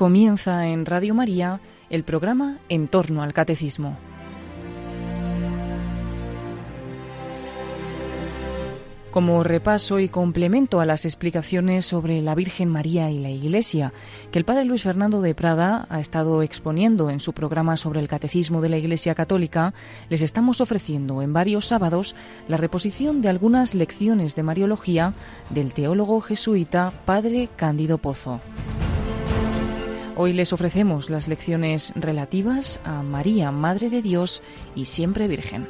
comienza en Radio María el programa En torno al Catecismo. como repaso y complemento a las explicaciones sobre la Virgen María y la Iglesia que el Padre Luis Fernando de Prada ha estado exponiendo en su programa sobre el Catecismo de la Iglesia Católica, les estamos ofreciendo en varios sábados la reposición de algunas lecciones de Mariología del teólogo jesuita Padre Cándido Pozo. Hoy les ofrecemos las lecciones relativas a María, Madre de Dios y siempre Virgen.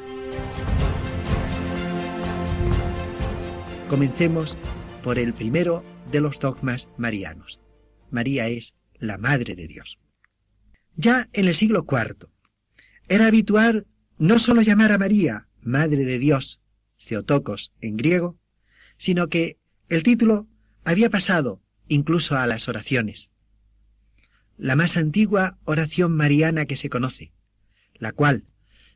Comencemos por el primero de los dogmas marianos. María es la Madre de Dios. Ya en el siglo IV era habitual no solo llamar a María Madre de Dios, Theotokos en griego, sino que el título había pasado incluso a las oraciones la más antigua oración mariana que se conoce, la cual,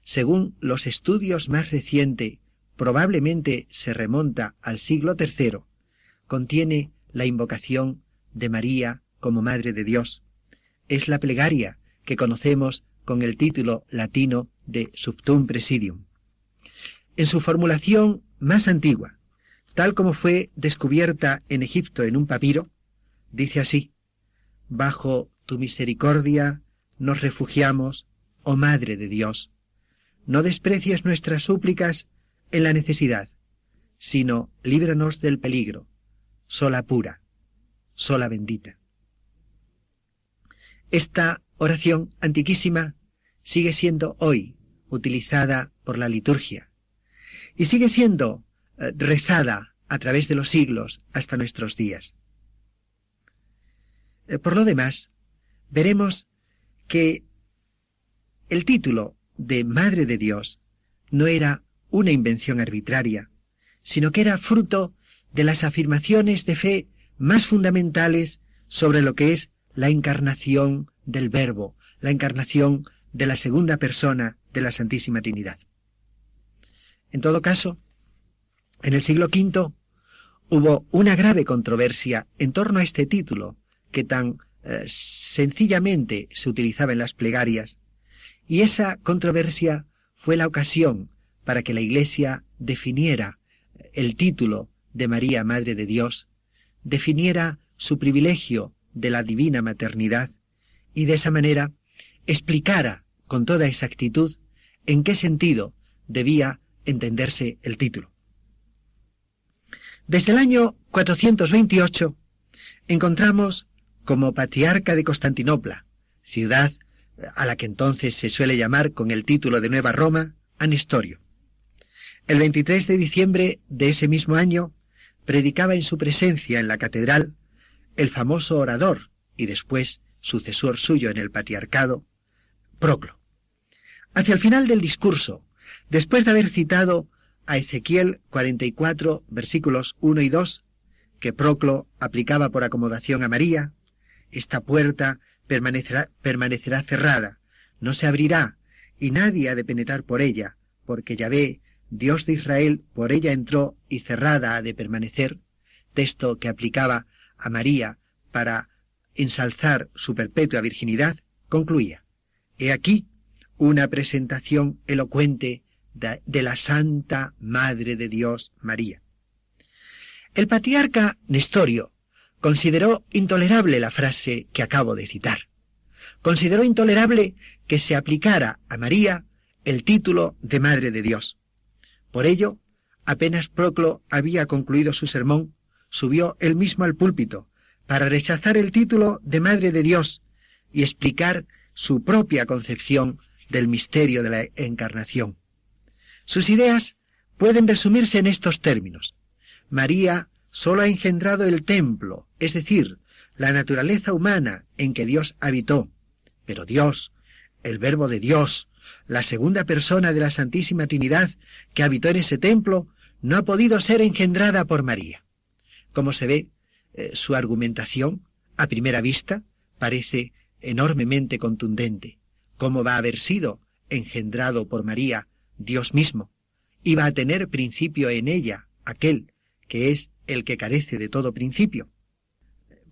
según los estudios más recientes, probablemente se remonta al siglo III, contiene la invocación de María como Madre de Dios. Es la plegaria que conocemos con el título latino de Subtum Presidium. En su formulación más antigua, tal como fue descubierta en Egipto en un papiro, dice así, bajo tu misericordia nos refugiamos, oh Madre de Dios. No desprecies nuestras súplicas en la necesidad, sino líbranos del peligro, sola pura, sola bendita. Esta oración antiquísima sigue siendo hoy utilizada por la liturgia y sigue siendo eh, rezada a través de los siglos hasta nuestros días. Eh, por lo demás, veremos que el título de Madre de Dios no era una invención arbitraria, sino que era fruto de las afirmaciones de fe más fundamentales sobre lo que es la encarnación del Verbo, la encarnación de la segunda persona de la Santísima Trinidad. En todo caso, en el siglo V hubo una grave controversia en torno a este título, que tan eh, sencillamente se utilizaba en las plegarias, y esa controversia fue la ocasión para que la Iglesia definiera el título de María Madre de Dios, definiera su privilegio de la divina maternidad y de esa manera explicara con toda exactitud en qué sentido debía entenderse el título. Desde el año 428 encontramos como patriarca de Constantinopla, ciudad a la que entonces se suele llamar con el título de Nueva Roma, a Nestorio. El 23 de diciembre de ese mismo año predicaba en su presencia en la catedral el famoso orador y después sucesor suyo en el patriarcado, Proclo. Hacia el final del discurso, después de haber citado a Ezequiel 44, versículos 1 y 2, que Proclo aplicaba por acomodación a María, esta puerta permanecerá, permanecerá cerrada, no se abrirá, y nadie ha de penetrar por ella, porque Yahvé, Dios de Israel, por ella entró y cerrada ha de permanecer, texto que aplicaba a María para ensalzar su perpetua virginidad, concluía. He aquí una presentación elocuente de, de, la Santa Madre de Dios María. El patriarca Nestorio consideró intolerable la frase que acabo de citar. Consideró intolerable que se aplicara a María el título de Madre de Dios. Por ello, apenas Proclo había concluido su sermón, subió él mismo al púlpito para rechazar el título de Madre de Dios y explicar su propia concepción del misterio de la encarnación. Sus ideas pueden resumirse en estos términos. María sólo ha engendrado el templo, es decir, la naturaleza humana en que Dios habitó. Pero Dios, el Verbo de Dios, la segunda persona de la Santísima Trinidad que habitó en ese templo, no ha podido ser engendrada por María. Como se ve, eh, su argumentación, a primera vista, parece enormemente contundente. ¿Cómo va a haber sido engendrado por María Dios mismo? Iba a tener principio en ella aquel que es el que carece de todo principio.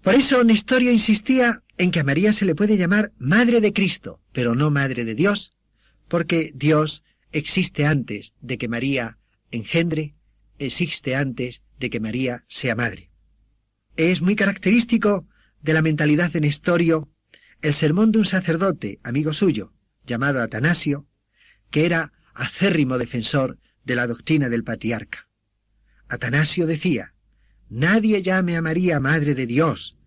Por eso Nestorio insistía en que a María se le puede llamar Madre de Cristo, pero no Madre de Dios, porque Dios existe antes de que María engendre, existe antes de que María sea madre. Es muy característico de la mentalidad de Nestorio el sermón de un sacerdote, amigo suyo, llamado Atanasio, que era acérrimo defensor de la doctrina del patriarca. Atanasio decía, Nadie llame a María Madre de Dios.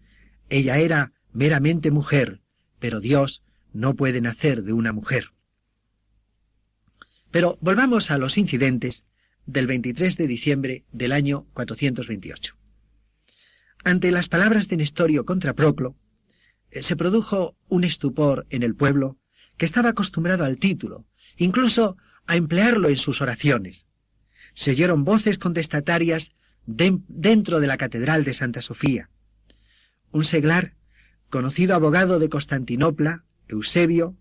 Ella era meramente mujer, pero Dios no puede nacer de una mujer. Pero volvamos a los incidentes del 23 de diciembre del año 428. Ante las palabras de Nestorio contra Proclo, eh, se produjo un estupor en el pueblo que estaba acostumbrado al título, incluso a emplearlo en sus oraciones. Se oyeron voces contestatarias dentro de la Catedral de Santa Sofía. Un seglar, conocido abogado de Constantinopla, Eusebio,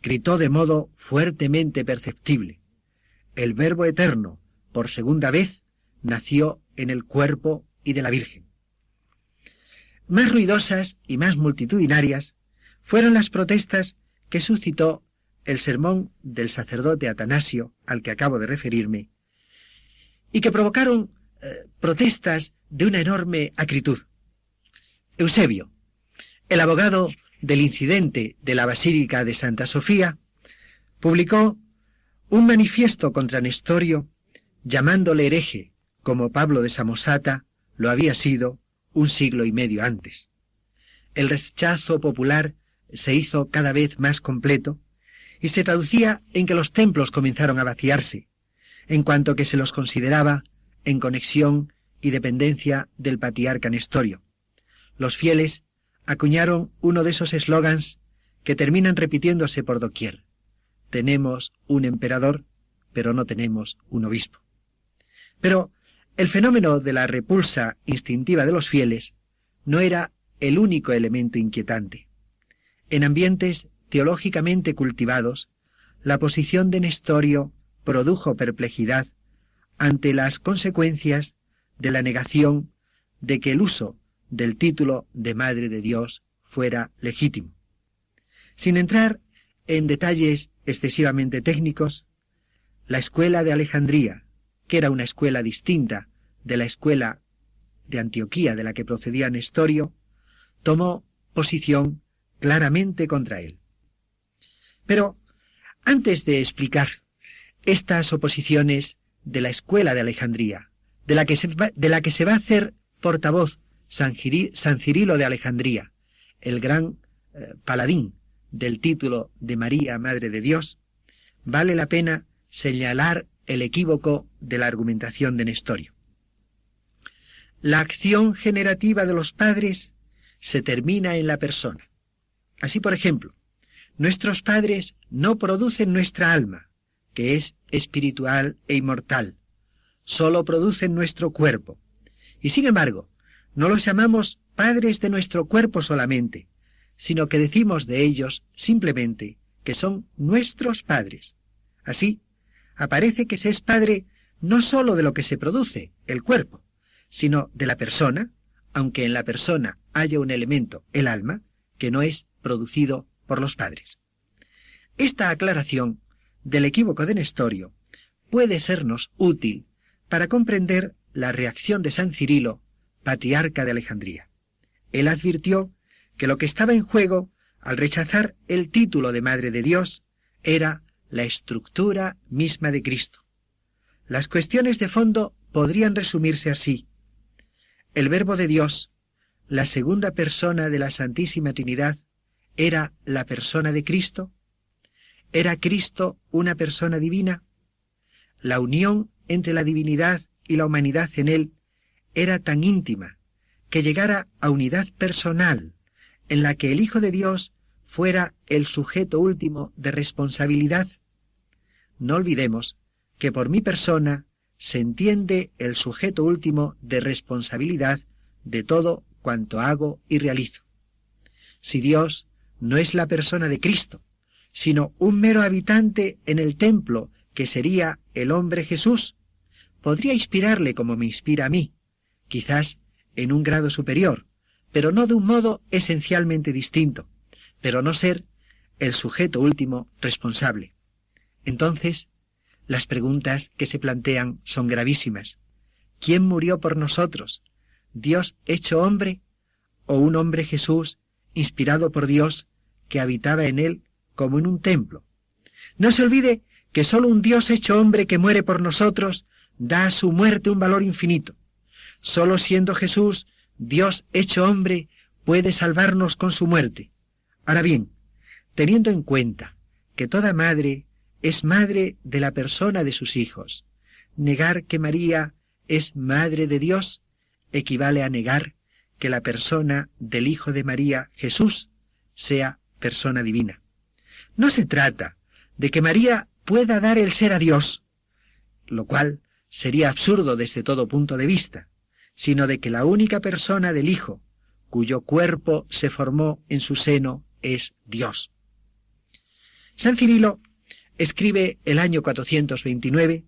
gritó de modo fuertemente perceptible. El Verbo Eterno, por segunda vez, nació en el cuerpo y de la Virgen. Más ruidosas y más multitudinarias fueron las protestas que suscitó el sermón del sacerdote Atanasio, al que acabo de referirme, y que provocaron protestas de una enorme acritud. Eusebio, el abogado del incidente de la Basílica de Santa Sofía, publicó un manifiesto contra Nestorio, llamándole hereje, como Pablo de Samosata lo había sido un siglo y medio antes. El rechazo popular se hizo cada vez más completo y se traducía en que los templos comenzaron a vaciarse, en cuanto que se los consideraba en conexión y dependencia del patriarca Nestorio. Los fieles acuñaron uno de esos eslogans que terminan repitiéndose por doquier. Tenemos un emperador, pero no tenemos un obispo. Pero el fenómeno de la repulsa instintiva de los fieles no era el único elemento inquietante. En ambientes teológicamente cultivados, la posición de Nestorio produjo perplejidad ante las consecuencias de la negación de que el uso del título de Madre de Dios fuera legítimo. Sin entrar en detalles excesivamente técnicos, la escuela de Alejandría, que era una escuela distinta de la escuela de Antioquía de la que procedía Nestorio, tomó posición claramente contra él. Pero antes de explicar estas oposiciones de la escuela de Alejandría, de la que se va, de la que se va a hacer portavoz San, Cirilo de Alejandría, el gran eh, paladín del título de María, Madre de Dios, vale la pena señalar el equívoco de la argumentación de Nestorio. La acción generativa de los padres se termina en la persona. Así, por ejemplo, nuestros padres no producen nuestra alma, que es espiritual e inmortal, solo producen nuestro cuerpo. Y sin embargo, no los llamamos padres de nuestro cuerpo solamente, sino que decimos de ellos simplemente que son nuestros padres. Así, aparece que se es padre no sólo de lo que se produce, el cuerpo, sino de la persona, aunque en la persona haya un elemento, el alma, que no es producido por los padres. Esta aclaración del equívoco de Nestorio puede sernos útil para comprender la reacción de San Cirilo, patriarca de Alejandría. Él advirtió que lo que estaba en juego al rechazar el título de Madre de Dios era la estructura misma de Cristo. Las cuestiones de fondo podrían resumirse así. El Verbo de Dios, la segunda persona de la Santísima Trinidad, era la persona de Cristo, ¿Era Cristo una persona divina? La unión entre la divinidad y la humanidad en él era tan íntima que llegara a unidad personal, en la que el Hijo de Dios fuera el sujeto último de responsabilidad. No olvidemos que por mi persona se entiende el sujeto último de responsabilidad de todo cuanto hago y realizo. Si Dios no es la persona de Cristo, sino un mero habitante en el templo, que sería el hombre Jesús, podría inspirarle como me inspira a mí, quizás en un grado superior, pero no de un modo esencialmente distinto, pero no ser el sujeto último responsable. Entonces, las preguntas que se plantean son gravísimas. ¿Quién murió por nosotros? ¿Dios hecho hombre o un hombre Jesús inspirado por Dios que habitaba en él como en un templo? No se olvide que sólo un Dios hecho hombre que muere por nosotros da a su muerte un valor infinito. Sólo siendo Jesús Dios hecho hombre puede salvarnos con su muerte. Ahora bien, teniendo en cuenta que toda madre es madre de la persona de sus hijos, negar que María es madre de Dios equivale a negar que la persona del Hijo de María, Jesús, sea persona divina. No se trata de que María pueda dar el ser a Dios, lo cual sería absurdo desde todo punto de vista, sino de que la única persona del Hijo, cuyo cuerpo se formó en su seno, es Dios. San Cirilo escribe el año 429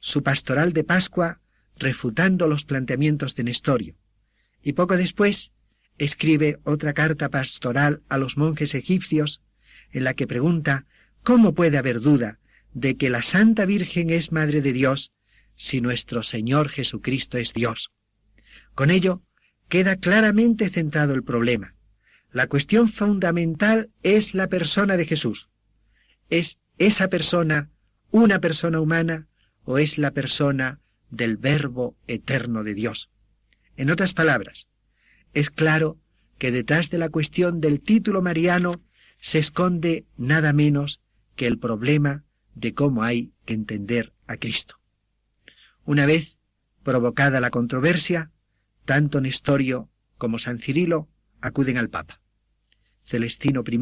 su pastoral de Pascua refutando los planteamientos de Nestorio, y poco después escribe otra carta pastoral a los monjes egipcios en la que pregunta cómo puede haber duda de que la Santa Virgen es Madre de Dios si nuestro Señor Jesucristo es Dios. Con ello queda claramente centrado el problema. La cuestión fundamental es la persona de Jesús. ¿Es esa persona una persona humana o es la persona del Verbo eterno de Dios? En otras palabras, es claro que detrás de la cuestión del título mariano se esconde nada menos que el problema de cómo hay que entender a Cristo. Una vez provocada la controversia, tanto Nestorio como San Cirilo acuden al Papa. Celestino I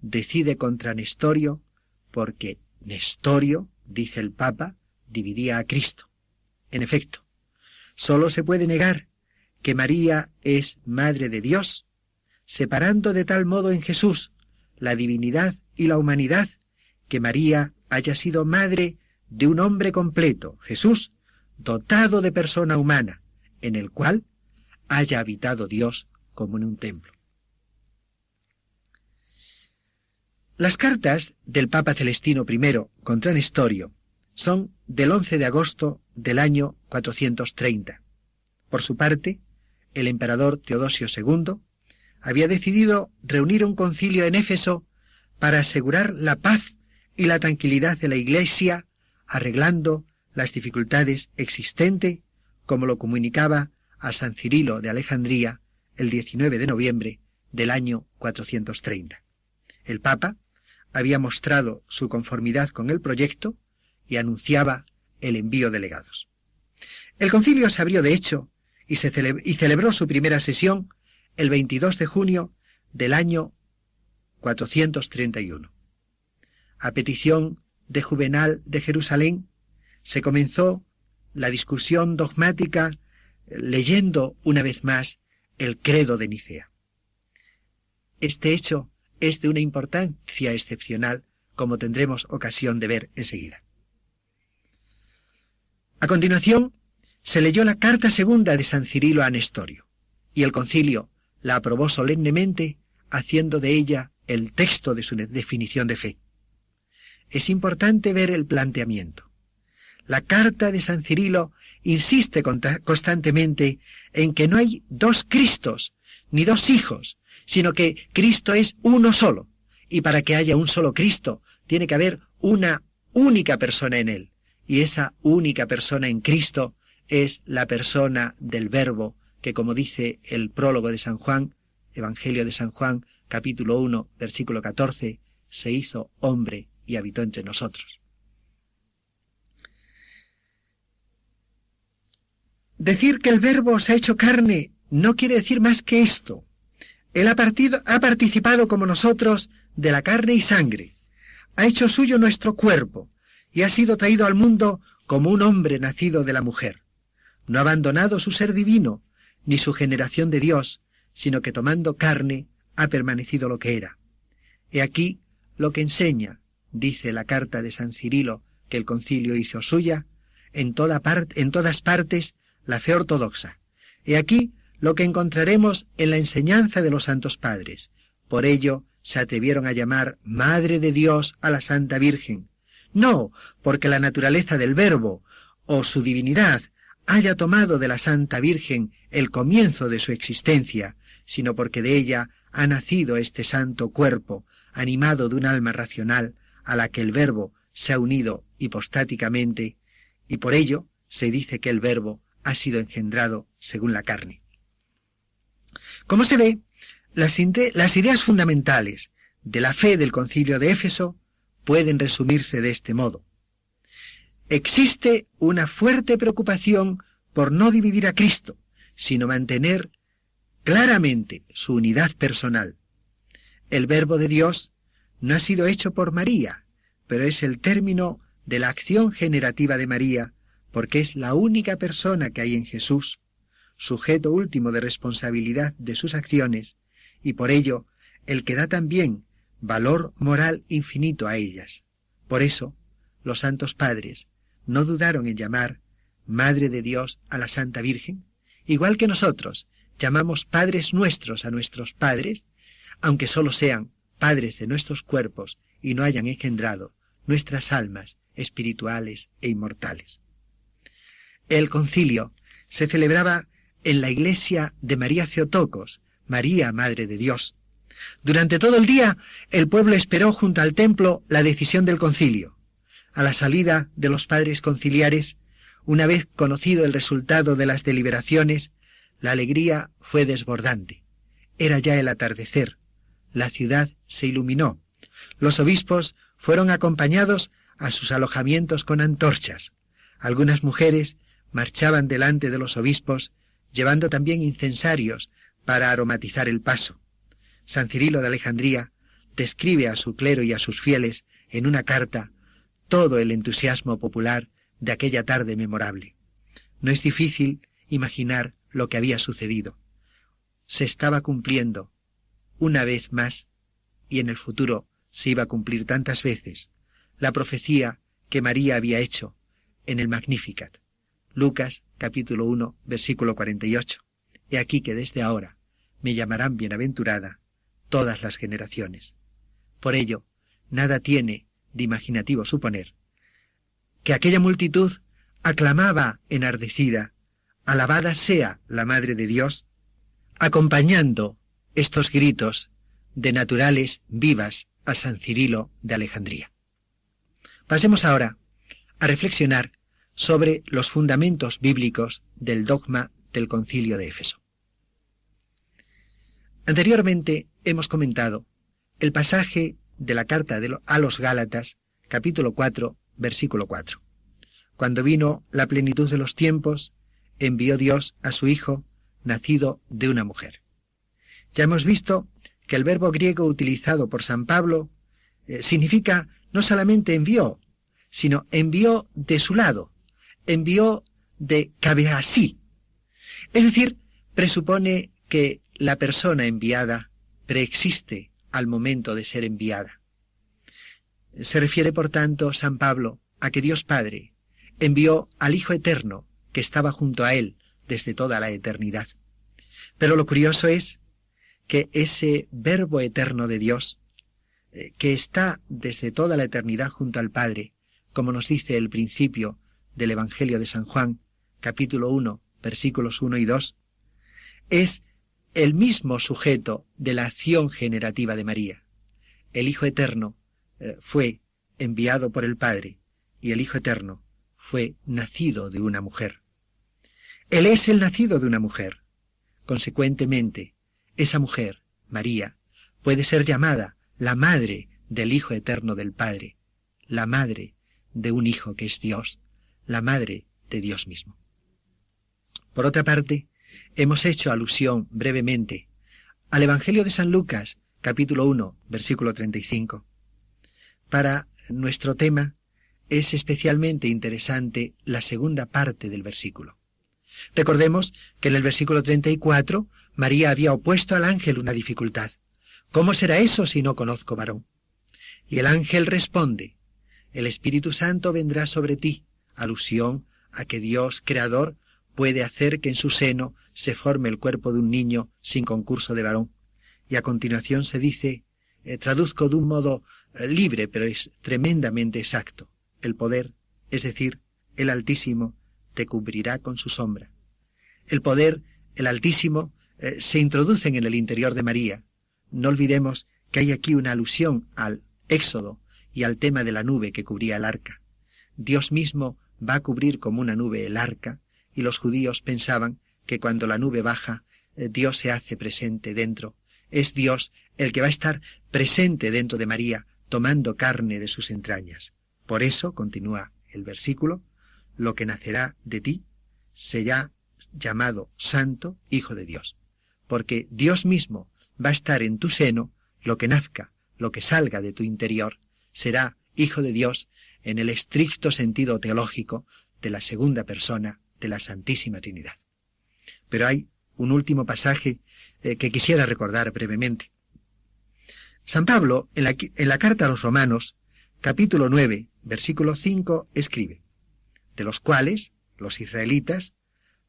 decide contra Nestorio porque Nestorio, dice el Papa, dividía a Cristo. En efecto, sólo se puede negar que María es Madre de Dios, separando de tal modo en Jesús la divinidad y la humanidad, que María haya sido madre de un hombre completo, Jesús, dotado de persona humana, en el cual haya habitado Dios como en un templo. Las cartas del Papa Celestino I contra Nestorio son del 11 de agosto del año 430. Por su parte, el emperador Teodosio II había decidido reunir un concilio en Éfeso para asegurar la paz y la tranquilidad de la Iglesia, arreglando las dificultades existentes, como lo comunicaba a San Cirilo de Alejandría el 19 de noviembre del año 430. El Papa había mostrado su conformidad con el proyecto y anunciaba el envío de legados. El concilio se abrió, de hecho, y, se y celebró su primera sesión el 22 de junio del año 431. A petición de Juvenal de Jerusalén, se comenzó la discusión dogmática leyendo una vez más el credo de Nicea. Este hecho es de una importancia excepcional, como tendremos ocasión de ver enseguida. A continuación, se leyó la carta segunda de San Cirilo a Nestorio, y el concilio la aprobó solemnemente, haciendo de ella el texto de su definición de fe. Es importante ver el planteamiento. La carta de San Cirilo insiste constantemente en que no hay dos Cristos, ni dos hijos, sino que Cristo es uno solo. Y para que haya un solo Cristo, tiene que haber una única persona en él. Y esa única persona en Cristo es la persona del Verbo, que como dice el prólogo de San Juan, Evangelio de San Juan, capítulo 1, versículo 14, se hizo hombre y habitó entre nosotros. Decir que el Verbo se ha hecho carne no quiere decir más que esto, él ha, ha participado como nosotros de la carne y sangre, ha hecho suyo nuestro cuerpo y ha sido traído al mundo como un hombre nacido de la mujer. No ha abandonado su ser divino, ni su generación de Dios, sino que tomando carne ha permanecido lo que era. He aquí lo que enseña, dice la carta de San Cirilo que el concilio hizo suya, en, toda en todas partes la fe ortodoxa. He aquí lo que encontraremos en la enseñanza de los santos padres. Por ello se atrevieron a llamar Madre de Dios a la Santa Virgen. No porque la naturaleza del Verbo o su divinidad haya tomado de la Santa Virgen el comienzo de su existencia, sino porque de ella ha nacido este santo cuerpo, animado de un alma racional, a la que el Verbo se ha unido hipostáticamente, y por ello se dice que el Verbo ha sido engendrado según la carne. Como se ve, las, las ideas fundamentales de la fe del concilio de Éfeso pueden resumirse de este modo. Existe una fuerte preocupación por no dividir a Cristo, sino mantener claramente su unidad personal. El verbo de Dios no ha sido hecho por María, pero es el término de la acción generativa de María, porque es la única persona que hay en Jesús, sujeto último de responsabilidad de sus acciones, y por ello el que da también valor moral infinito a ellas. Por eso, los santos padres no dudaron en llamar Madre de Dios a la Santa Virgen, igual que nosotros llamamos padres nuestros a nuestros padres, aunque sólo sean padres de nuestros cuerpos y no hayan engendrado nuestras almas espirituales e inmortales. El concilio se celebraba en la iglesia de María Ceotocos, María, Madre de Dios. Durante todo el día el pueblo esperó junto al templo la decisión del concilio. A la salida de los padres conciliares, una vez conocido el resultado de las deliberaciones, la alegría fue desbordante. Era ya el atardecer. La ciudad se iluminó. Los obispos fueron acompañados a sus alojamientos con antorchas. Algunas mujeres marchaban delante de los obispos, llevando también incensarios para aromatizar el paso. San Cirilo de Alejandría describe a su clero y a sus fieles en una carta todo el entusiasmo popular de aquella tarde memorable. No es difícil imaginar lo que había sucedido. Se estaba cumpliendo una vez más, y en el futuro se iba a cumplir tantas veces, la profecía que María había hecho en el Magnificat. Lucas capítulo 1 versículo 48. He aquí que desde ahora me llamarán bienaventurada todas las generaciones. Por ello, nada tiene de imaginativo suponer que aquella multitud aclamaba enardecida, alabada sea la Madre de Dios, acompañando estos gritos de naturales vivas a San Cirilo de Alejandría. Pasemos ahora a reflexionar sobre los fundamentos bíblicos del dogma del concilio de Éfeso. Anteriormente hemos comentado el pasaje de la carta a los Gálatas, capítulo 4, versículo 4. Cuando vino la plenitud de los tiempos, envió Dios a su Hijo, nacido de una mujer. Ya hemos visto que el verbo griego utilizado por San Pablo eh, significa no solamente envió, sino envió de su lado, envió de así. Es decir, presupone que la persona enviada preexiste al momento de ser enviada. Se refiere, por tanto, San Pablo a que Dios Padre envió al Hijo Eterno que estaba junto a él desde toda la eternidad. Pero lo curioso es que ese Verbo eterno de Dios, eh, que está desde toda la eternidad junto al Padre, como nos dice el principio del Evangelio de San Juan, capítulo 1, versículos 1 y 2, es el mismo sujeto de la acción generativa de María. El Hijo Eterno eh, fue enviado por el Padre y el Hijo Eterno fue nacido de una mujer. Él es el nacido de una mujer. Consecuentemente, esa mujer, María, puede ser llamada la madre del Hijo Eterno del Padre, la madre de un Hijo que es Dios, la madre de Dios mismo. Por otra parte, hemos hecho alusión brevemente al Evangelio de San Lucas, capítulo 1, versículo 35, para nuestro tema es especialmente interesante la segunda parte del versículo. Recordemos que en el versículo 34 María había opuesto al ángel una dificultad. ¿Cómo será eso si no conozco varón? Y el ángel responde, el Espíritu Santo vendrá sobre ti, alusión a que Dios, Creador, puede hacer que en su seno se forme el cuerpo de un niño sin concurso de varón. Y a continuación se dice, eh, traduzco de un modo eh, libre, pero es tremendamente exacto, el poder, es decir, el Altísimo, te cubrirá con su sombra. El poder, el Altísimo, eh, se introducen en el interior de María. No olvidemos que hay aquí una alusión al Éxodo y al tema de la nube que cubría el arca. Dios mismo va a cubrir como una nube el arca, y los judíos pensaban que cuando la nube baja, eh, Dios se hace presente dentro. Es Dios el que va a estar presente dentro de María, tomando carne de sus entrañas. Por eso, continúa el versículo, lo que nacerá de ti será llamado Santo Hijo de Dios, porque Dios mismo va a estar en tu seno, lo que nazca, lo que salga de tu interior, será Hijo de Dios en el estricto sentido teológico de la segunda persona de la Santísima Trinidad. Pero hay un último pasaje eh, que quisiera recordar brevemente. San Pablo, en la, en la carta a los Romanos, capítulo 9, versículo 5, escribe, de los cuales, los israelitas,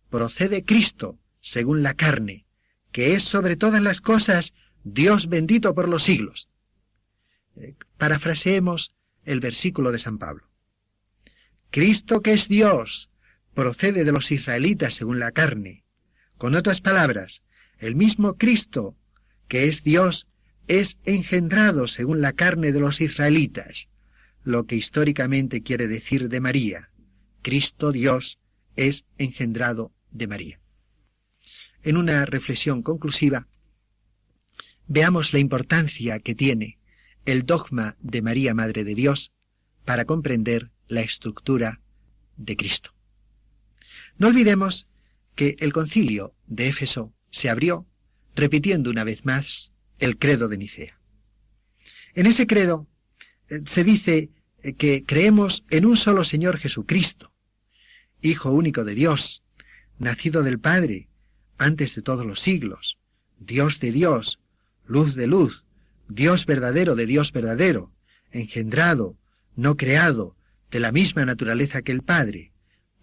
procede Cristo, según la carne, que es sobre todas las cosas Dios bendito por los siglos. Eh, parafraseemos el versículo de San Pablo. Cristo que es Dios, procede de los israelitas según la carne. Con otras palabras, el mismo Cristo que es Dios es engendrado según la carne de los israelitas, lo que históricamente quiere decir de María. Cristo Dios es engendrado de María. En una reflexión conclusiva, veamos la importancia que tiene el dogma de María Madre de Dios para comprender la estructura de Cristo. No olvidemos que el concilio de Éfeso se abrió repitiendo una vez más el credo de Nicea. En ese credo eh, se dice eh, que creemos en un solo Señor Jesucristo, Hijo único de Dios, nacido del Padre, antes de todos los siglos, Dios de Dios, luz de luz, Dios verdadero de Dios verdadero, engendrado, no creado, de la misma naturaleza que el Padre,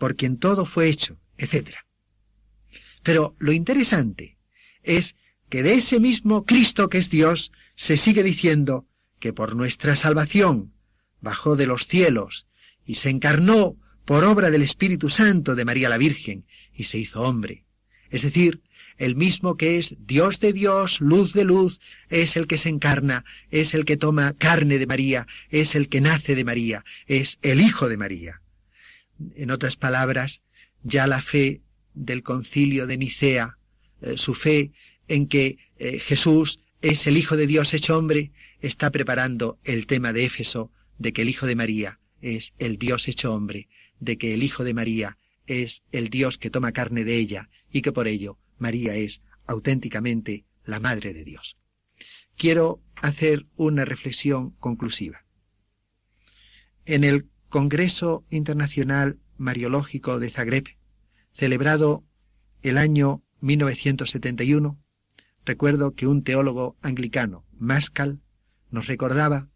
por quien todo fue hecho, etc. Pero lo interesante es que de ese mismo Cristo que es Dios se sigue diciendo que por nuestra salvación bajó de los cielos y se encarnó por obra del Espíritu Santo de María la Virgen y se hizo hombre. Es decir, el mismo que es Dios de Dios, luz de luz, es el que se encarna, es el que toma carne de María, es el que nace de María, es el Hijo de María. En otras palabras, ya la fe del concilio de Nicea, eh, su fe en que eh, Jesús es el Hijo de Dios hecho hombre, está preparando el tema de Éfeso de que el Hijo de María es el Dios hecho hombre, de que el Hijo de María es el Dios que toma carne de ella y que por ello María es auténticamente la Madre de Dios. Quiero hacer una reflexión conclusiva. En el Congreso Internacional Mariológico de Zagreb, celebrado el año 1971, recuerdo que un teólogo anglicano, Mascal, nos recordaba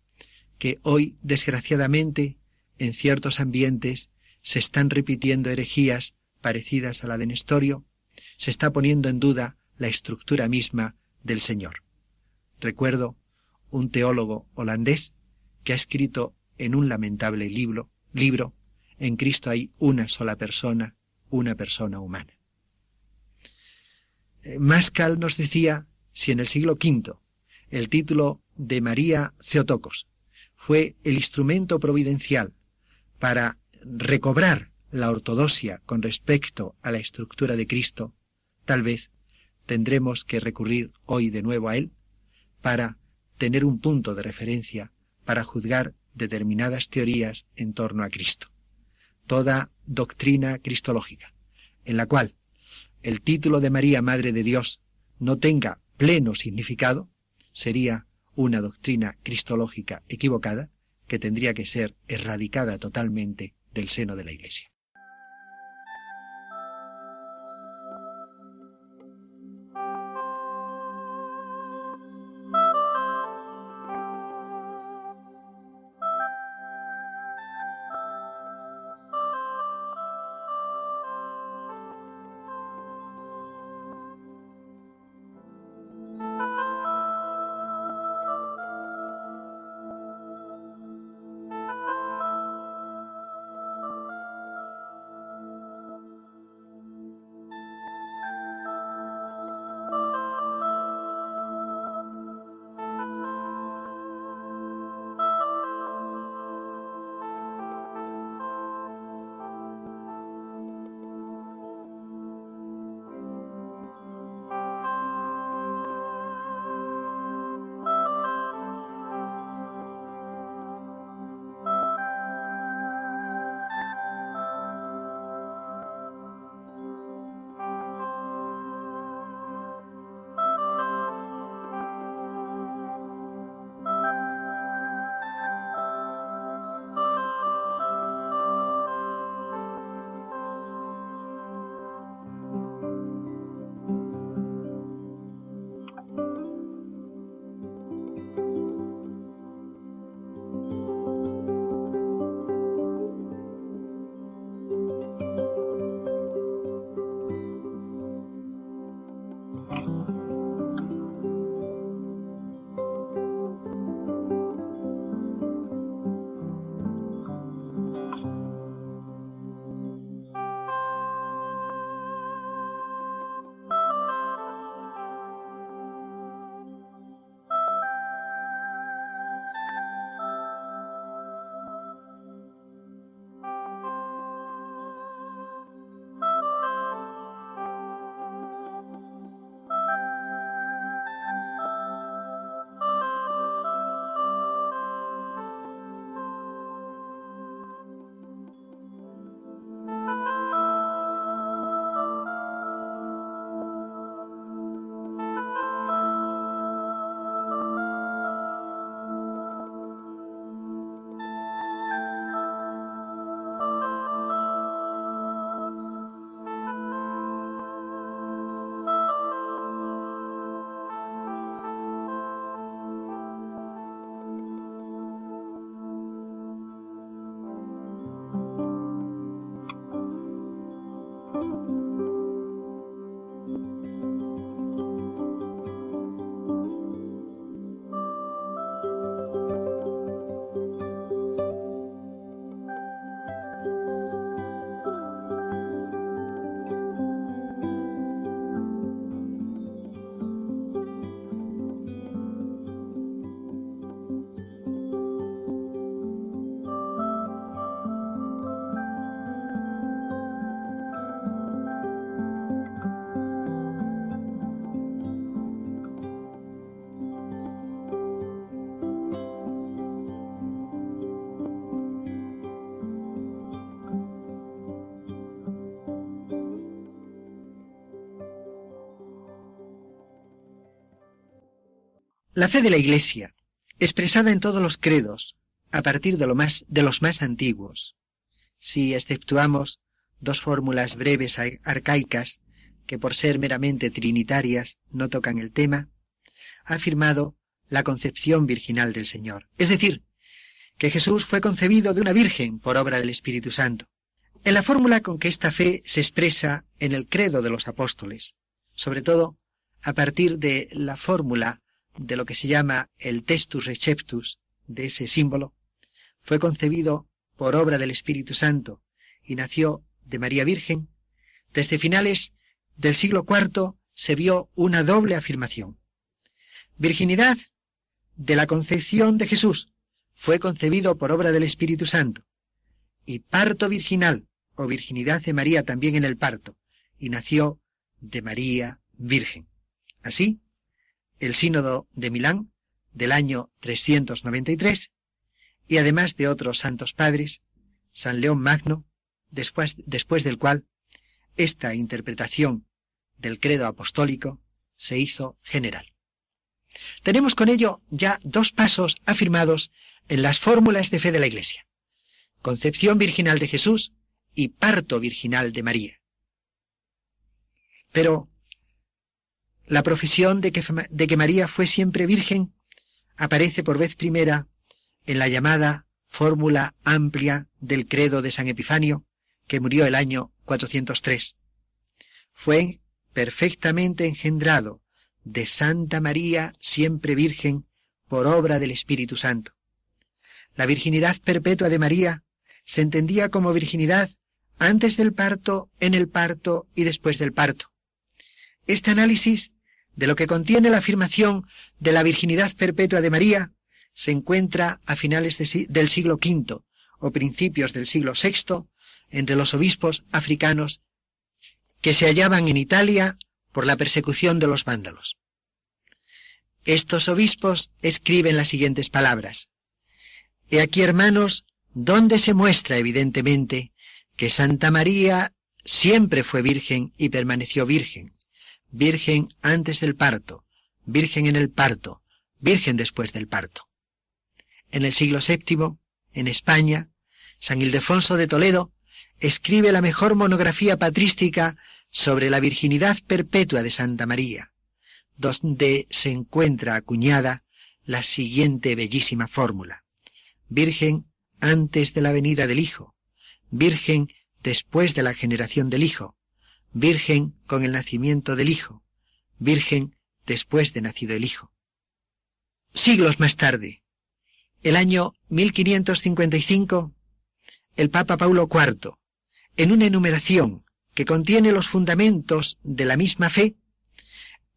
que hoy, desgraciadamente, en ciertos ambientes se están repitiendo herejías parecidas a la de Nestorio, se está poniendo en duda la estructura misma del Señor. Recuerdo un teólogo holandés que ha escrito en un lamentable libro, libro, en Cristo hay una sola persona, una persona humana. Eh, Mascal nos decía si en el siglo V el título de María Theotokos fue el instrumento providencial para recobrar la ortodoxia con respecto a la estructura de Cristo, Tal vez tendremos que recurrir hoy de nuevo a él para tener un punto de referencia para juzgar determinadas teorías en torno a Cristo. Toda doctrina cristológica, en la cual el título de María Madre de Dios no tenga pleno significado, sería una doctrina cristológica equivocada que tendría que ser erradicada totalmente del seno de la Iglesia. La fe de la Iglesia, expresada en todos los credos, a partir de, lo más, los más antiguos, si exceptuamos dos fórmulas breves arcaicas que por ser meramente trinitarias no tocan el tema, ha afirmado la concepción virginal del Señor. Es decir, que Jesús fue concebido de una virgen por obra del Espíritu Santo. En la fórmula con que esta fe se expresa en el credo de los apóstoles, sobre todo a partir de la fórmula de lo que se llama el testus receptus, de ese símbolo, fue concebido por obra del Espíritu Santo y nació de María Virgen, desde finales del siglo IV se vio una doble afirmación. Virginidad de la concepción de Jesús fue concebido por obra del Espíritu Santo, y parto virginal o virginidad de María también en el parto, y nació de María Virgen. Así, el Sínodo de Milán del año 393 y además de otros santos padres, San León Magno, después, después del cual esta interpretación del credo apostólico se hizo general. Tenemos con ello ya dos pasos afirmados en las fórmulas de fe de la Iglesia. Concepción virginal de Jesús y parto virginal de María. Pero la profesión de que, de que María fue siempre virgen aparece por vez primera en la llamada fórmula amplia del credo de San Epifanio, que murió el año 403. Fue perfectamente engendrado de Santa María siempre Virgen por obra del Espíritu Santo. La virginidad perpetua de María se entendía como virginidad antes del parto, en el parto y después del parto. Este análisis de lo que contiene la afirmación de la virginidad perpetua de María se encuentra a finales del siglo V o principios del siglo VI entre los obispos africanos que se hallaban en Italia por la persecución de los vándalos. Estos obispos escriben las siguientes palabras. He aquí, hermanos, donde se muestra evidentemente que Santa María siempre fue virgen y permaneció virgen, virgen antes del parto, virgen en el parto, virgen después del parto. En el siglo VII, en España, San Ildefonso de Toledo escribe la mejor monografía patrística sobre la virginidad perpetua de Santa María, donde se encuentra acuñada la siguiente bellísima fórmula. Virgen antes de la venida del Hijo, Virgen después de la generación del Hijo, Virgen con el nacimiento del Hijo, Virgen después de nacido el Hijo. Siglos más tarde, el año 1555, el Papa Paulo IV, en una enumeración que contiene los fundamentos de la misma fe,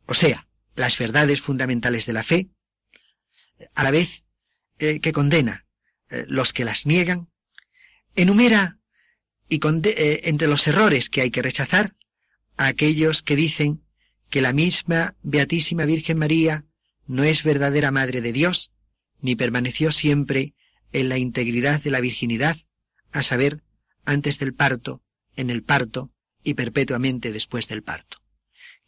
o sea, las verdades fundamentales de la fe, a la vez eh, que condena eh, los que las niegan, enumera y eh, entre los errores que hay que rechazar, a aquellos que dicen que la misma Beatísima Virgen María no es verdadera Madre de Dios, ni permaneció siempre en la integridad de la virginidad, a saber, antes del parto, en el parto y perpetuamente después del parto.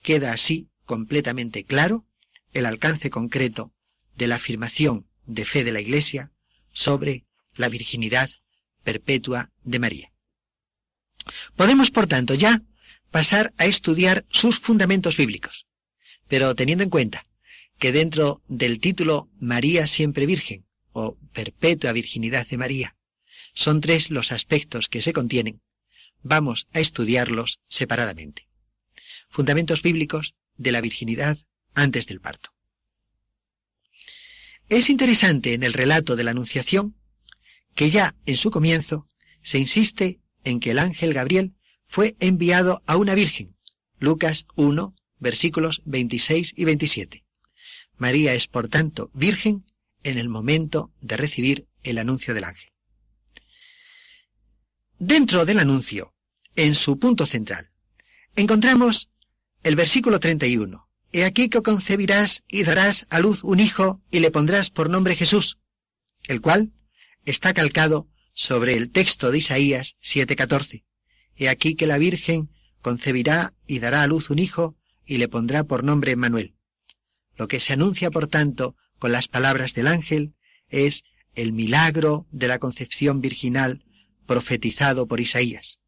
Queda así completamente claro el alcance concreto de la afirmación de fe de la Iglesia sobre la virginidad perpetua de María. Podemos, por tanto, ya pasar a estudiar sus fundamentos bíblicos. Pero teniendo en cuenta que dentro del título María siempre Virgen o Perpetua Virginidad de María son tres los aspectos que se contienen, vamos a estudiarlos separadamente. Fundamentos bíblicos de la virginidad antes del parto. Es interesante en el relato de la Anunciación que ya en su comienzo se insiste en que el ángel Gabriel fue enviado a una virgen. Lucas 1, versículos 26 y 27. María es, por tanto, virgen en el momento de recibir el anuncio del ángel. Dentro del anuncio, en su punto central, encontramos el versículo 31. He aquí que concebirás y darás a luz un hijo y le pondrás por nombre Jesús, el cual está calcado sobre el texto de Isaías 7:14. He aquí que la Virgen concebirá y dará a luz un hijo y le pondrá por nombre Manuel. Lo que se anuncia, por tanto, con las palabras del ángel es el milagro de la concepción virginal profetizado por Isaías.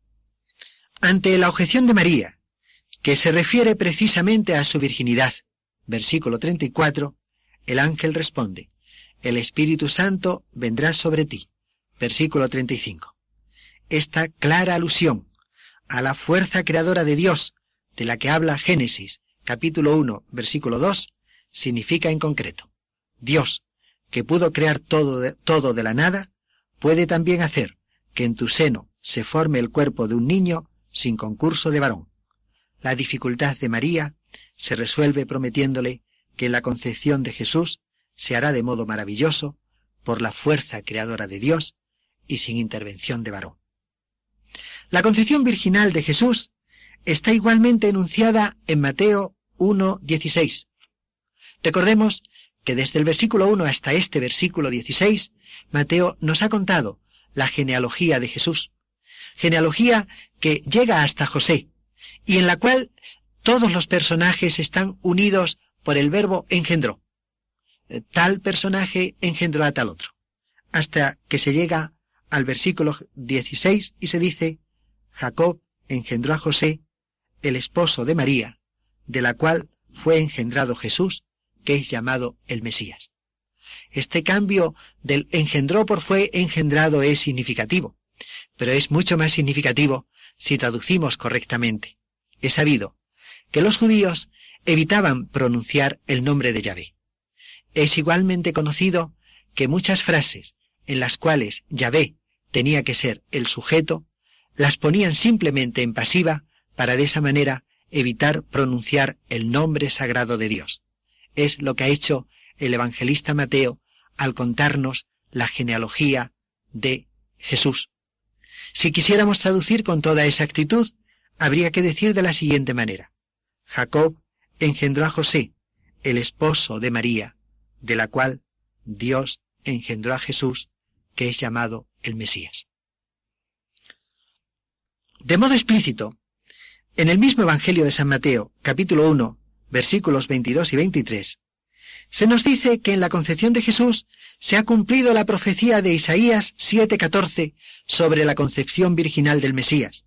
Ante la objeción de María, que se refiere precisamente a su virginidad, versículo 34, el ángel responde, el Espíritu Santo vendrá sobre ti, versículo 35. Esta clara alusión a la fuerza creadora de Dios, de la que habla Génesis, capítulo 1, versículo 2, significa en concreto, Dios, que pudo crear todo de, todo de la nada, puede también hacer que en tu seno se forme el cuerpo de un niño sin concurso de varón. La dificultad de María se resuelve prometiéndole que la concepción de Jesús se hará de modo maravilloso por la fuerza creadora de Dios y sin intervención de varón. La concepción virginal de Jesús está igualmente enunciada en Mateo 1.16. Recordemos que desde el versículo 1 hasta este versículo 16, Mateo nos ha contado la genealogía de Jesús. Genealogía que llega hasta José y en la cual todos los personajes están unidos por el verbo engendró. Tal personaje engendró a tal otro. Hasta que se llega al versículo 16 y se dice, Jacob engendró a José, el esposo de María, de la cual fue engendrado Jesús, que es llamado el Mesías. Este cambio del engendró por fue engendrado es significativo, pero es mucho más significativo si traducimos correctamente. Es sabido que los judíos evitaban pronunciar el nombre de Yahvé. Es igualmente conocido que muchas frases en las cuales Yahvé tenía que ser el sujeto, las ponían simplemente en pasiva para de esa manera evitar pronunciar el nombre sagrado de Dios. Es lo que ha hecho el evangelista Mateo al contarnos la genealogía de Jesús. Si quisiéramos traducir con toda exactitud, habría que decir de la siguiente manera. Jacob engendró a José, el esposo de María, de la cual Dios engendró a Jesús, que es llamado el Mesías. De modo explícito, en el mismo Evangelio de San Mateo, capítulo 1, versículos 22 y 23, se nos dice que en la concepción de Jesús se ha cumplido la profecía de Isaías 7:14 sobre la concepción virginal del Mesías.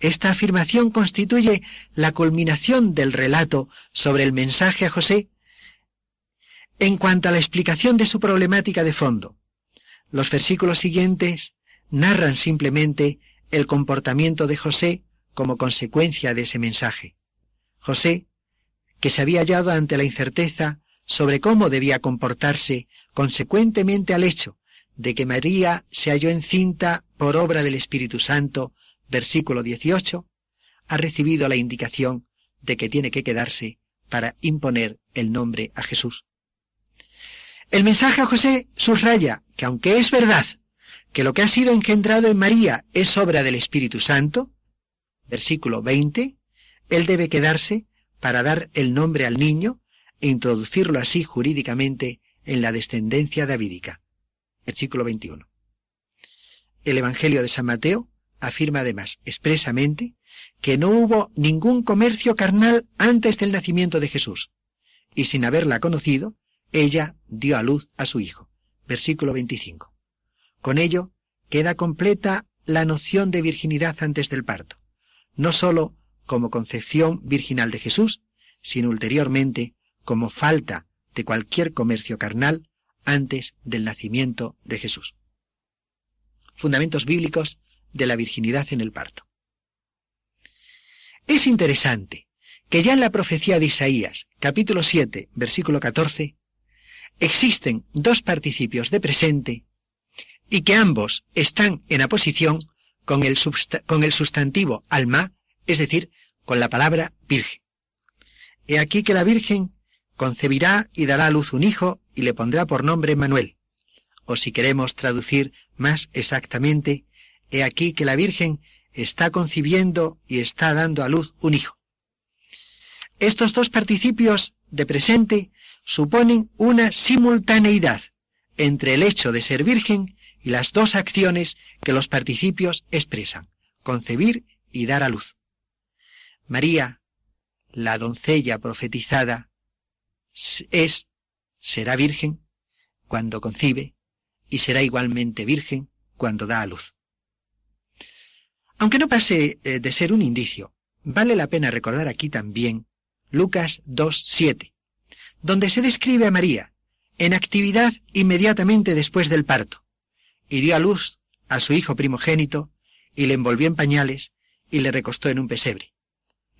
Esta afirmación constituye la culminación del relato sobre el mensaje a José en cuanto a la explicación de su problemática de fondo. Los versículos siguientes narran simplemente el comportamiento de José como consecuencia de ese mensaje. José, que se había hallado ante la incerteza sobre cómo debía comportarse consecuentemente al hecho de que María se halló encinta por obra del Espíritu Santo, versículo 18, ha recibido la indicación de que tiene que quedarse para imponer el nombre a Jesús. El mensaje a José subraya que aunque es verdad que lo que ha sido engendrado en María es obra del Espíritu Santo, versículo 20, él debe quedarse para dar el nombre al niño e introducirlo así jurídicamente en la descendencia davídica. Versículo 21. El Evangelio de San Mateo afirma además expresamente que no hubo ningún comercio carnal antes del nacimiento de Jesús, y sin haberla conocido, ella dio a luz a su hijo. Versículo 25. Con ello queda completa la noción de virginidad antes del parto, no sólo como concepción virginal de Jesús, sino ulteriormente como falta de cualquier comercio carnal antes del nacimiento de Jesús. Fundamentos bíblicos de la virginidad en el parto. Es interesante que ya en la profecía de Isaías, capítulo 7, versículo 14, existen dos participios de presente y que ambos están en aposición con el, con el sustantivo alma, es decir, con la palabra virgen. He aquí que la Virgen concebirá y dará a luz un hijo y le pondrá por nombre Manuel. O si queremos traducir más exactamente, he aquí que la Virgen está concibiendo y está dando a luz un hijo. Estos dos participios de presente suponen una simultaneidad entre el hecho de ser virgen y las dos acciones que los participios expresan, concebir y dar a luz. María, la doncella profetizada, es, será virgen cuando concibe y será igualmente virgen cuando da a luz. Aunque no pase eh, de ser un indicio, vale la pena recordar aquí también Lucas 2.7, donde se describe a María en actividad inmediatamente después del parto, y dio a luz a su hijo primogénito, y le envolvió en pañales, y le recostó en un pesebre.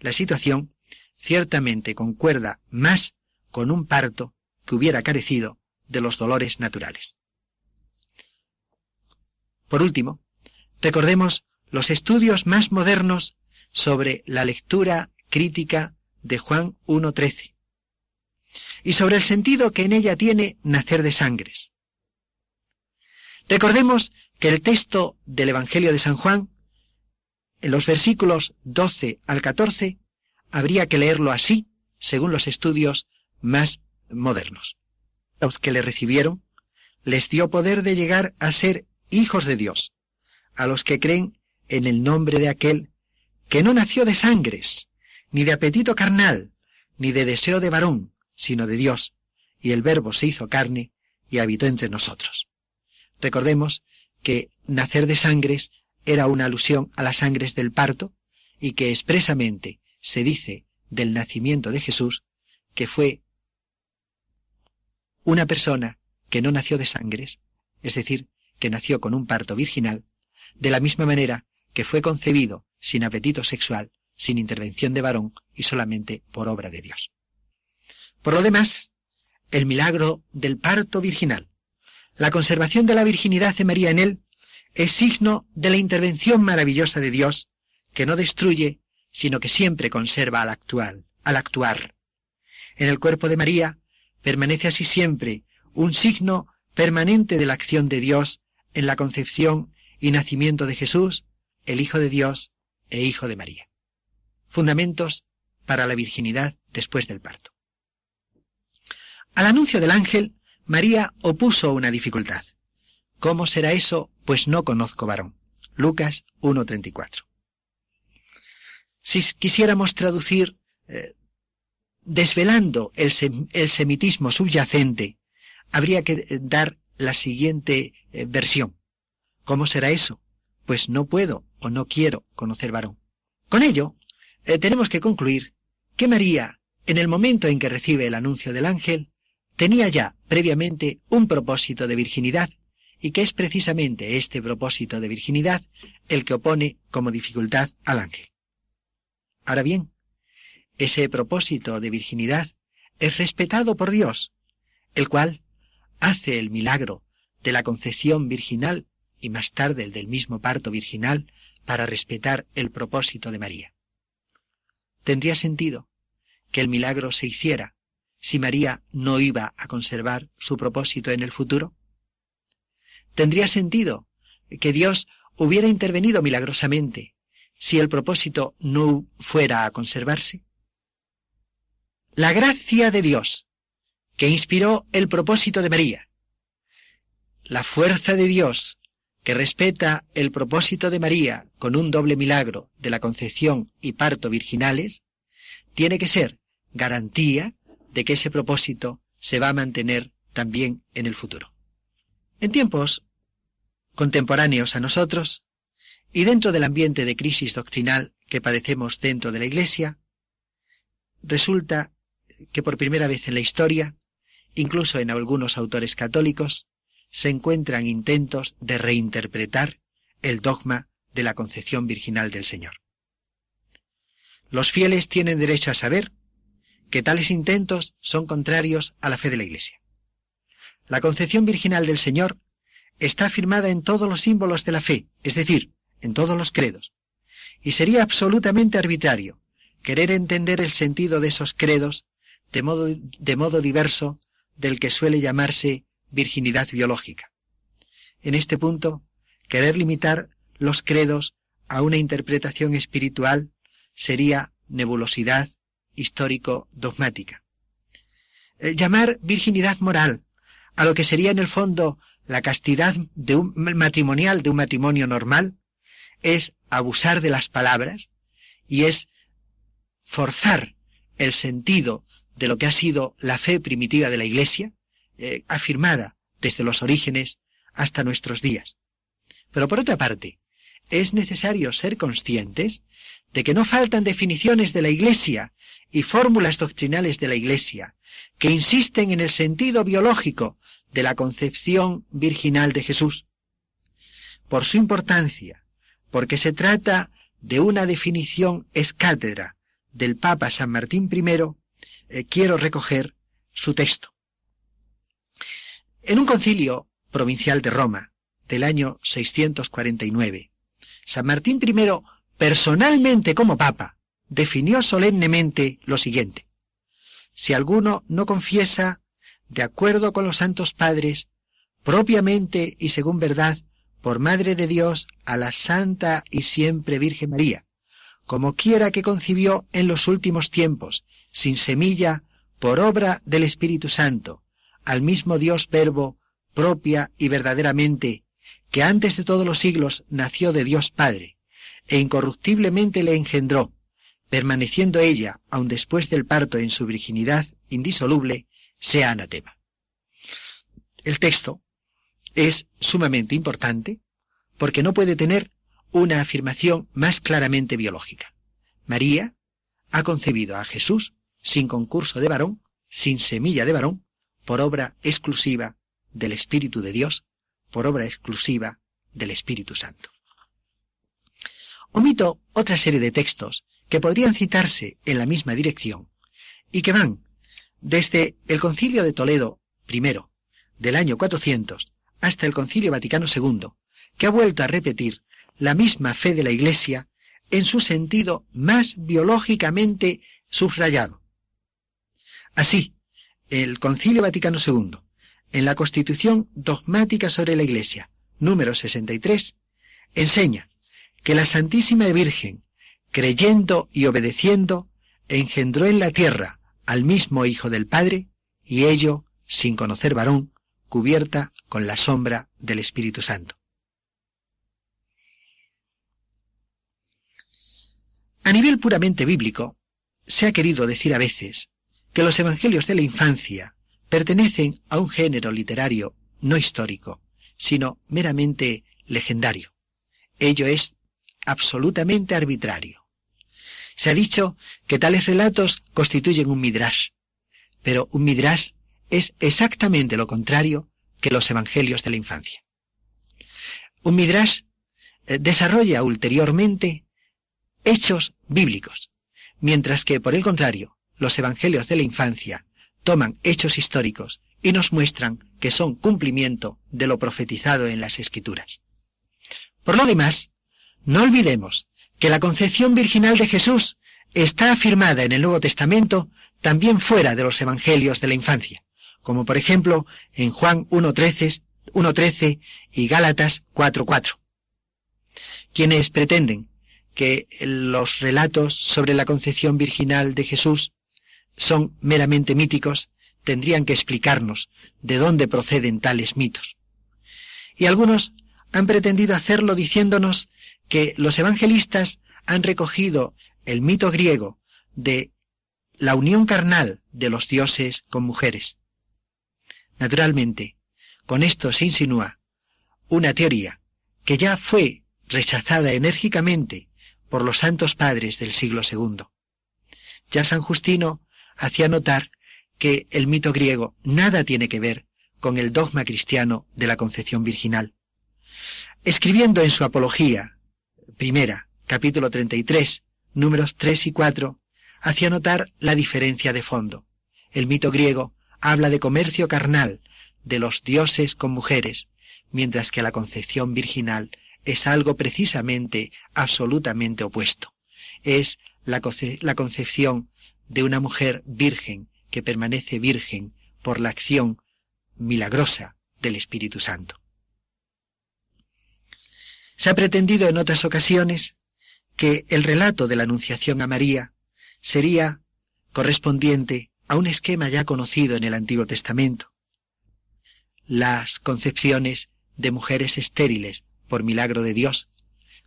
La situación ciertamente concuerda más con un parto que hubiera carecido de los dolores naturales. Por último, recordemos los estudios más modernos sobre la lectura crítica de Juan 1.13 y sobre el sentido que en ella tiene nacer de sangres. Recordemos que el texto del Evangelio de San Juan, en los versículos 12 al 14, habría que leerlo así, según los estudios más modernos. Los que le recibieron, les dio poder de llegar a ser hijos de Dios, a los que creen en el nombre de aquel que no nació de sangres, ni de apetito carnal, ni de deseo de varón, sino de Dios, y el Verbo se hizo carne y habitó entre nosotros. Recordemos que nacer de sangres era una alusión a las sangres del parto, y que expresamente se dice del nacimiento de Jesús que fue una persona que no nació de sangres, es decir, que nació con un parto virginal, de la misma manera que fue concebido sin apetito sexual, sin intervención de varón y solamente por obra de Dios. Por lo demás, el milagro del parto virginal, la conservación de la virginidad de María en él, es signo de la intervención maravillosa de Dios, que no destruye, sino que siempre conserva al actual, al actuar. En el cuerpo de María permanece así siempre un signo permanente de la acción de Dios en la concepción y nacimiento de Jesús, el Hijo de Dios e Hijo de María. Fundamentos para la virginidad después del parto. Al anuncio del ángel, María opuso una dificultad. ¿Cómo será eso? Pues no conozco varón. Lucas 1.34. Si quisiéramos traducir eh, desvelando el, semitismo subyacente, habría que eh, dar la siguiente eh, versión. ¿Cómo será eso? Pues no puedo o no quiero conocer varón. Con ello, tenemos que concluir que María, en el momento en que recibe el anuncio del ángel, tenía ya previamente un propósito de virginidad y que es precisamente este propósito de virginidad el que opone como dificultad al ángel. Ahora bien, ese propósito de virginidad es respetado por Dios, el cual hace el milagro de la concepción virginal y más tarde el del mismo parto virginal para respetar el propósito de María. ¿Tendría sentido que el milagro se hiciera si María no iba a conservar su propósito en el futuro? ¿Tendría sentido que Dios hubiera intervenido milagrosamente si el propósito no fuera a conservarse? La gracia de Dios, que inspiró el propósito de María, la fuerza de Dios, que respeta el propósito de María con un doble milagro de la concepción y parto virginales, tiene que ser garantía de que ese propósito se va a mantener también en el futuro. En tiempos contemporáneos a nosotros, y dentro del ambiente de crisis doctrinal que padecemos dentro de la Iglesia, resulta que por primera vez en la historia, incluso en algunos autores católicos, se encuentran intentos de reinterpretar el dogma de la concepción virginal del Señor. los fieles tienen derecho a saber que tales intentos son contrarios a la fe de la Iglesia. La concepción virginal del Señor está afirmada en todos los símbolos de la fe, es decir, en todos los credos, y sería absolutamente arbitrario querer entender el sentido de esos credos de modo, de modo diverso del que suele llamarse virginidad biológica. En este punto, querer limitar los credos a una interpretación espiritual sería nebulosidad histórico-dogmática. Eh, llamar virginidad moral a lo que sería en el fondo la castidad de un matrimonial, de un matrimonio normal, es abusar de las palabras y es forzar el sentido de lo que ha sido la fe primitiva de la Iglesia, eh, afirmada desde los orígenes hasta nuestros días. Pero por otra parte, es necesario ser conscientes de que no faltan definiciones de la Iglesia y fórmulas doctrinales de la Iglesia que insisten en el sentido biológico de la concepción virginal de Jesús. Por su importancia, porque se trata de una definición escátedra del Papa San Martín I, eh, quiero recoger su texto. En un concilio provincial de Roma del año 649, San Martín I, personalmente como Papa, definió solemnemente lo siguiente. Si alguno no confiesa, de acuerdo con los santos padres, propiamente y según verdad, por Madre de Dios, a la Santa y siempre Virgen María, como quiera que concibió en los últimos tiempos, sin semilla, por obra del Espíritu Santo, al mismo Dios Verbo, propia y verdaderamente, que antes de todos los siglos nació de Dios Padre, e incorruptiblemente le engendró, permaneciendo ella, aun después del parto en su virginidad indisoluble, sea anatema. El texto es sumamente importante porque no puede tener una afirmación más claramente biológica. María ha concebido a Jesús sin concurso de varón, sin semilla de varón, por obra exclusiva del Espíritu de Dios, por obra exclusiva del Espíritu Santo. Omito otra serie de textos que podrían citarse en la misma dirección y que van desde el Concilio de Toledo I del año 400 hasta el Concilio Vaticano II, que ha vuelto a repetir la misma fe de la Iglesia en su sentido más biológicamente subrayado. Así, el Concilio Vaticano II, en la Constitución Dogmática sobre la Iglesia, número 63, enseña que la Santísima Virgen, creyendo y obedeciendo, engendró en la tierra al mismo Hijo del Padre, y ello, sin conocer varón, cubierta con la sombra del Espíritu Santo. A nivel puramente bíblico, se ha querido decir a veces que los Evangelios de la infancia pertenecen a un género literario no histórico, sino meramente legendario. Ello es absolutamente arbitrario. Se ha dicho que tales relatos constituyen un midrash, pero un midrash es exactamente lo contrario que los evangelios de la infancia. Un midrash eh, desarrolla ulteriormente hechos bíblicos, mientras que, por el contrario, los evangelios de la infancia toman hechos históricos y nos muestran que son cumplimiento de lo profetizado en las escrituras. Por lo demás, no olvidemos que la concepción virginal de Jesús está afirmada en el Nuevo Testamento también fuera de los evangelios de la infancia, como por ejemplo en Juan 1.13 y Gálatas 4.4. Quienes pretenden que los relatos sobre la concepción virginal de Jesús son meramente míticos, tendrían que explicarnos de dónde proceden tales mitos. Y algunos han pretendido hacerlo diciéndonos que los evangelistas han recogido el mito griego de la unión carnal de los dioses con mujeres. Naturalmente, con esto se insinúa una teoría que ya fue rechazada enérgicamente por los santos padres del siglo II. Ya San Justino hacía notar que el mito griego nada tiene que ver con el dogma cristiano de la concepción virginal. Escribiendo en su Apología, primera, capítulo 33, números 3 y 4, hacía notar la diferencia de fondo. El mito griego habla de comercio carnal, de los dioses con mujeres, mientras que la concepción virginal es algo precisamente absolutamente opuesto. Es la, la concepción de una mujer virgen que permanece virgen por la acción milagrosa del Espíritu Santo. Se ha pretendido en otras ocasiones que el relato de la Anunciación a María sería correspondiente a un esquema ya conocido en el Antiguo Testamento. Las concepciones de mujeres estériles por milagro de Dios,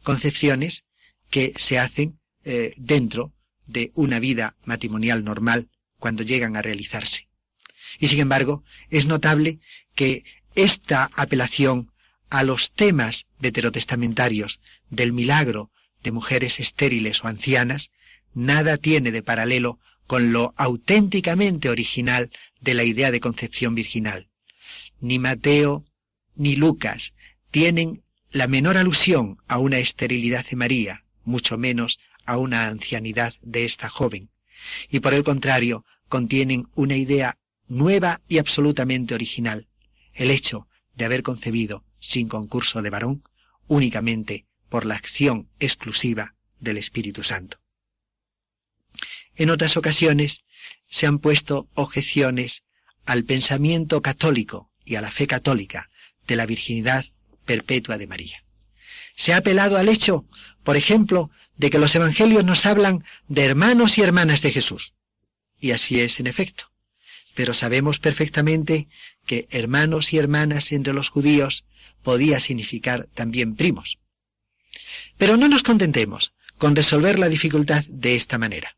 concepciones que se hacen eh, dentro de una vida matrimonial normal cuando llegan a realizarse. Y sin embargo, es notable que esta apelación a los temas veterotestamentarios del milagro de mujeres estériles o ancianas nada tiene de paralelo con lo auténticamente original de la idea de concepción virginal. Ni Mateo ni Lucas tienen la menor alusión a una esterilidad de María, mucho menos a una ancianidad de esta joven, y por el contrario contienen una idea nueva y absolutamente original, el hecho de haber concebido, sin concurso de varón, únicamente por la acción exclusiva del Espíritu Santo. En otras ocasiones se han puesto objeciones al pensamiento católico y a la fe católica de la virginidad perpetua de María. Se ha apelado al hecho, por ejemplo, de que los evangelios nos hablan de hermanos y hermanas de Jesús. Y así es en efecto. Pero sabemos perfectamente que hermanos y hermanas entre los judíos podía significar también primos. Pero no nos contentemos con resolver la dificultad de esta manera.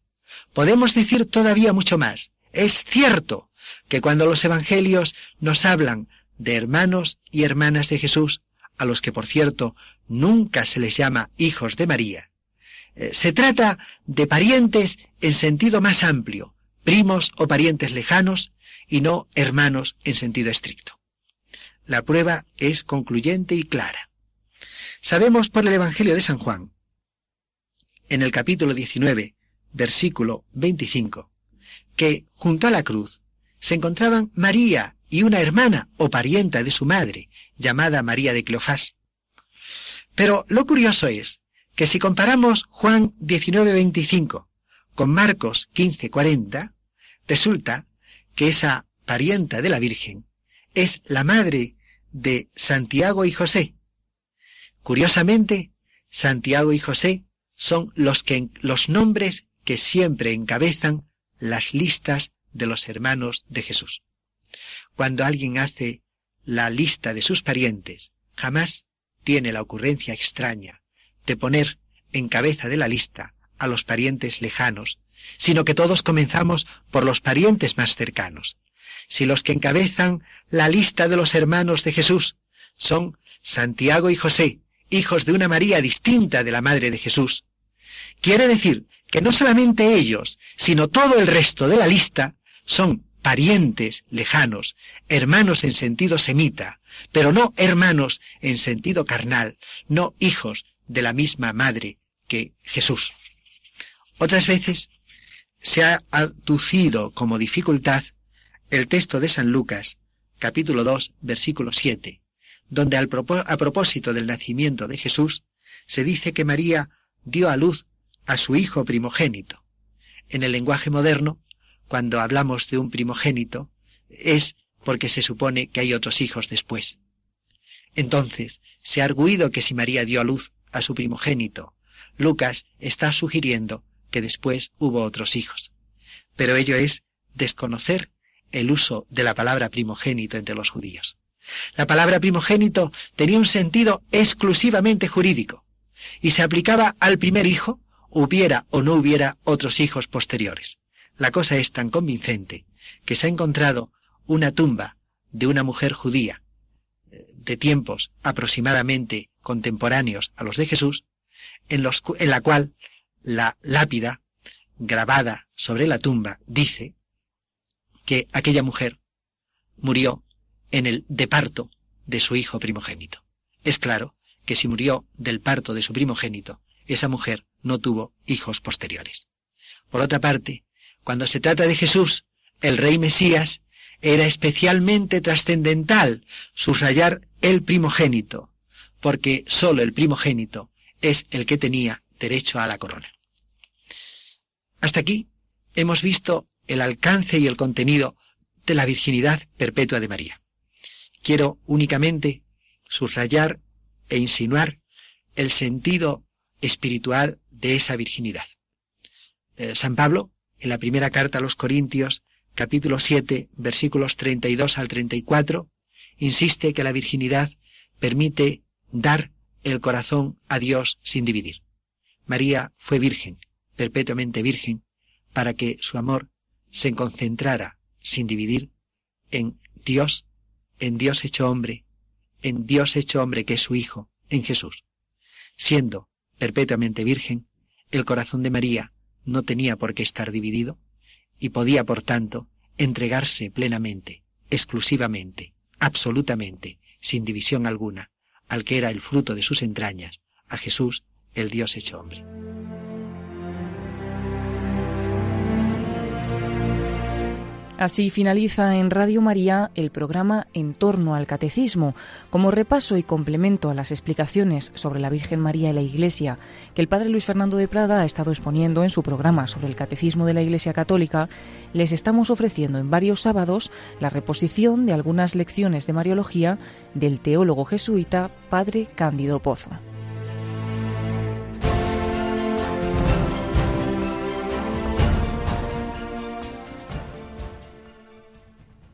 Podemos decir todavía mucho más. Es cierto que cuando los evangelios nos hablan de hermanos y hermanas de Jesús, a los que por cierto nunca se les llama hijos de María, eh, se trata de parientes en sentido más amplio, primos o parientes lejanos, y no hermanos en sentido estricto. La prueba es concluyente y clara. Sabemos por el Evangelio de San Juan, en el capítulo 19, versículo 25, que junto a la cruz se encontraban María y una hermana o parienta de su madre, llamada María de Cleofás. Pero lo curioso es que si comparamos Juan 19:25 con Marcos 15:40, resulta que esa parienta de la Virgen es la madre de Santiago y José. Curiosamente, Santiago y José son los, los nombres que siempre encabezan las listas de los hermanos de Jesús. Cuando alguien hace la lista de sus parientes, jamás tiene la ocurrencia extraña de poner en cabeza de la lista a los parientes lejanos, sino que todos comenzamos por los parientes más cercanos. Si los que encabezan la lista de los hermanos de Jesús son Santiago y José, hijos de una María distinta de la Madre de Jesús, quiere decir que no solamente ellos, sino todo el resto de la lista son parientes lejanos, hermanos en sentido semita, pero no hermanos en sentido carnal, no hijos de la misma madre que Jesús. Otras veces se ha aducido como dificultad el texto de San Lucas, capítulo 2, versículo 7, donde al a propósito del nacimiento de Jesús se dice que María dio a luz a su hijo primogénito. En el lenguaje moderno, cuando hablamos de un primogénito, es porque se supone que hay otros hijos después. Entonces, se ha arguido que si María dio a luz a su primogénito, Lucas está sugiriendo que después hubo otros hijos. Pero ello es desconocer el uso de la palabra primogénito entre los judíos. La palabra primogénito tenía un sentido exclusivamente jurídico y se aplicaba al primer hijo hubiera o no hubiera otros hijos posteriores. La cosa es tan convincente que se ha encontrado una tumba de una mujer judía eh, de tiempos aproximadamente contemporáneos a los de Jesús, en, los, en la cual la lápida grabada sobre la tumba dice que aquella mujer murió en el de parto de su hijo primogénito. Es claro que si murió del parto de su primogénito, esa mujer no tuvo hijos posteriores. Por otra parte, cuando se trata de Jesús, el rey Mesías, era especialmente trascendental subrayar el primogénito, porque sólo el primogénito es el que tenía derecho a la corona. Hasta aquí hemos visto el alcance y el contenido de la virginidad perpetua de María. Quiero únicamente subrayar e insinuar el sentido espiritual de esa virginidad. Eh, San Pablo, en la primera carta a los Corintios, capítulo 7, versículos 32 al 34, insiste que la virginidad permite dar el corazón a Dios sin dividir. María fue virgen, perpetuamente virgen, para que su amor se concentrara sin dividir en Dios, en Dios hecho hombre, en Dios hecho hombre que es su Hijo, en Jesús. Siendo perpetuamente virgen, el corazón de María no tenía por qué estar dividido y podía, por tanto, entregarse plenamente, exclusivamente, absolutamente, sin división alguna, al que era el fruto de sus entrañas, a Jesús, el Dios hecho hombre. Así finaliza en Radio María el programa En torno al Catecismo, como repaso y complemento a las explicaciones sobre la Virgen María y la Iglesia que el Padre Luis Fernando de Prada ha estado exponiendo en su programa sobre el Catecismo de la Iglesia Católica, les estamos ofreciendo en varios sábados la reposición de algunas lecciones de Mariología del teólogo jesuita Padre Cándido Pozo.